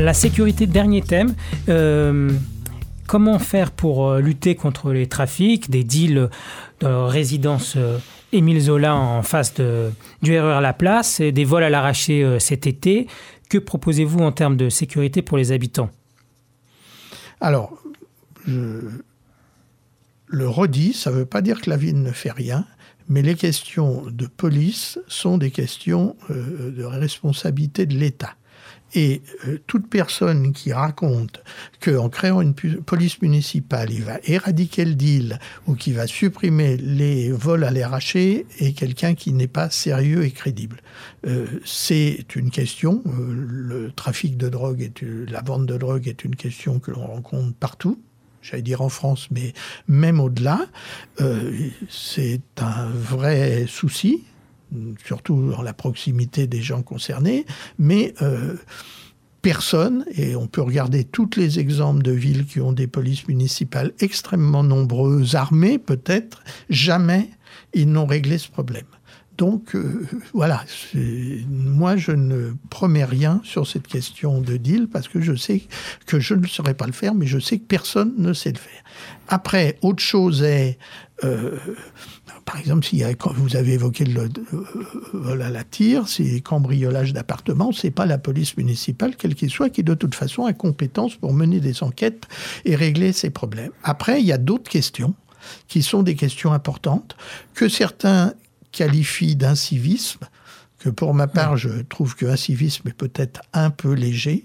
La sécurité, dernier thème. Euh, comment faire pour lutter contre les trafics, des deals de résidence Émile Zola en face de, du RER La Place et des vols à l'arraché cet été Que proposez-vous en termes de sécurité pour les habitants? Alors, le redis, ça ne veut pas dire que la ville ne fait rien, mais les questions de police sont des questions euh, de responsabilité de l'État. Et euh, toute personne qui raconte qu'en créant une police municipale, il va éradiquer le deal ou qui va supprimer les vols à l'arraché est quelqu'un qui n'est pas sérieux et crédible. Euh, c'est une question. le trafic de drogue, et la vente de drogue est une question que l'on rencontre partout j'allais dire en France, mais même au-delà, euh, c'est un vrai souci, surtout dans la proximité des gens concernés, mais euh, personne, et on peut regarder tous les exemples de villes qui ont des polices municipales extrêmement nombreuses, armées peut-être, jamais ils n'ont réglé ce problème. Donc euh, voilà, moi je ne promets rien sur cette question de deal parce que je sais que je ne saurais pas le faire, mais je sais que personne ne sait le faire. Après, autre chose est, euh, par exemple, si quand vous avez évoqué le vol à la tire, c'est cambriolage d'appartements, c'est pas la police municipale, quelle qu'il soit, qui de toute façon a compétence pour mener des enquêtes et régler ces problèmes. Après, il y a d'autres questions qui sont des questions importantes que certains qualifie d'incivisme, que pour ma part, je trouve que incivisme est peut-être un peu léger,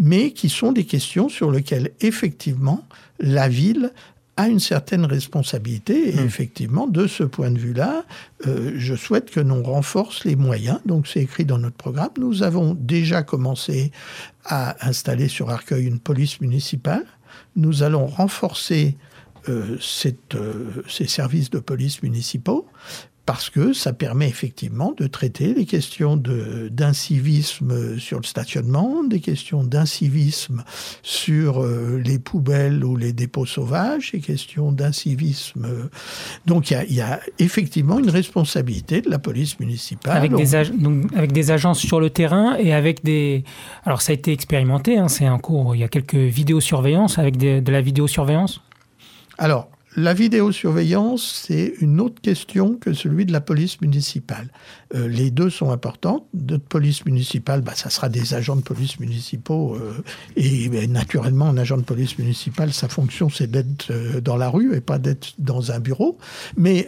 mais qui sont des questions sur lesquelles, effectivement, la ville a une certaine responsabilité. Et hmm. effectivement, de ce point de vue-là, euh, je souhaite que l'on renforce les moyens. Donc, c'est écrit dans notre programme. Nous avons déjà commencé à installer sur Arcueil une police municipale. Nous allons renforcer euh, cette, euh, ces services de police municipaux parce que ça permet effectivement de traiter les questions d'incivisme sur le stationnement, des questions d'incivisme sur euh, les poubelles ou les dépôts sauvages, des questions d'incivisme. Donc il y, a effectivement une responsabilité de la police municipale. Avec des, avec des agences sur le terrain et avec des... Alors ça a été expérimenté, hein, c'est un cours, il y a quelques vidéosurveillances avec de la vidéosurveillance? Alors, la vidéosurveillance, c'est une autre question que celui de la police municipale. Euh, les deux sont importantes. Notre police municipale, bah, ça sera des agents de police municipaux. Euh, et naturellement, un agent de police municipale, sa fonction, c'est d'être euh, dans la rue et pas d'être dans un bureau. Mais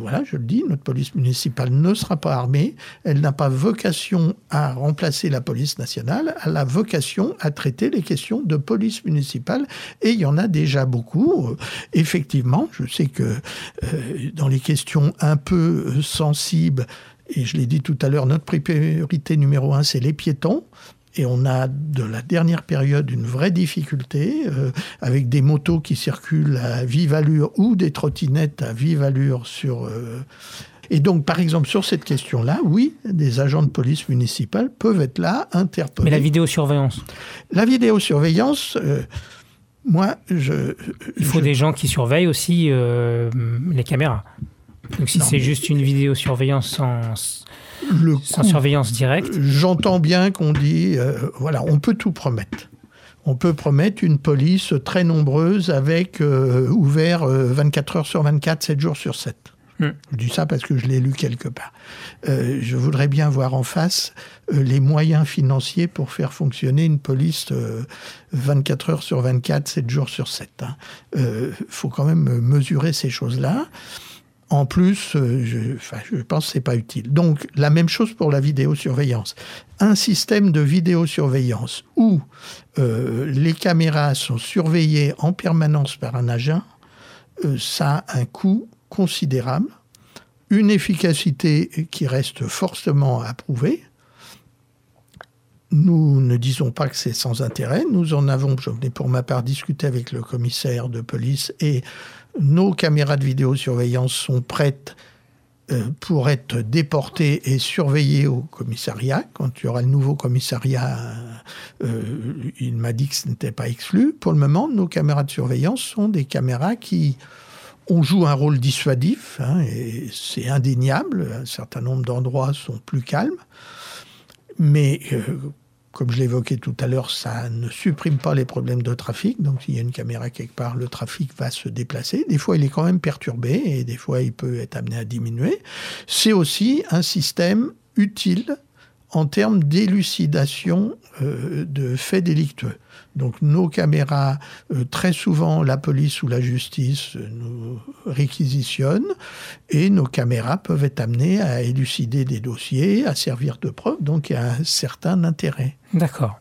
voilà, je le dis, notre police municipale ne sera pas armée. Elle n'a pas vocation à remplacer la police nationale. Elle a vocation à traiter les questions de police municipale. Et il y en a déjà beaucoup. effectivement, je sais que euh, dans les questions un peu sensibles, et je l'ai dit tout à l'heure, notre priorité numéro un, c'est les piétons. Et on a de la dernière période une vraie difficulté euh, avec des motos qui circulent à vive allure ou des trottinettes à vive allure sur. Euh, et donc, par exemple, sur cette question-là, oui, des agents de police municipale peuvent être là, interpellés. Mais la vidéosurveillance? La vidéosurveillance. Moi, je. Il faut des gens qui surveillent aussi euh, les caméras. Donc si c'est juste une vidéosurveillance sans, sans surveillance directe. J'entends bien qu'on dit, euh, voilà, on peut tout promettre. On peut promettre une police très nombreuse avec euh, ouvert 24 heures sur 24, 7 jours sur 7. Je dis ça parce que je l'ai lu quelque part. je voudrais bien voir en face les moyens financiers pour faire fonctionner une police 24 heures sur 24, 7 jours sur 7. Il hein. euh, faut quand même mesurer ces choses-là. En plus, euh, je, je pense que ce n'est pas utile. Donc, la même chose pour la vidéosurveillance. Un système de vidéosurveillance où euh, les caméras sont surveillées en permanence par un agent, ça a un coût considérable, une efficacité qui reste fortement approuvée, nous ne disons pas que c'est sans intérêt. Nous en avons, je venais pour ma part discuter avec le commissaire de police et nos caméras de vidéosurveillance sont prêtes euh, pour être déportées et surveillées au commissariat. Quand il y aura le nouveau commissariat, euh, il m'a dit que ce n'était pas exclu. Pour le moment, nos caméras de surveillance sont des caméras qui ont joue un rôle dissuadif, hein, et c'est indéniable. Un certain nombre d'endroits sont plus calmes. Mais euh, comme je l'évoquais tout à l'heure, ça ne supprime pas les problèmes de trafic. Donc, s'il y a une caméra quelque part, le trafic va se déplacer. Des fois, il est quand même perturbé et des fois, il peut être amené à diminuer. C'est aussi un système utile en termes d'élucidation euh, de faits délictueux. Donc nos caméras, euh, très souvent la police ou la justice nous réquisitionnent et nos caméras peuvent être amenées à élucider des dossiers, à servir de preuve, donc il y a un certain intérêt. D'accord.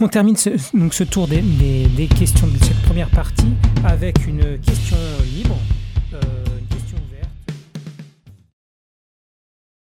On termine ce, donc ce tour des questions de cette première partie avec une question libre.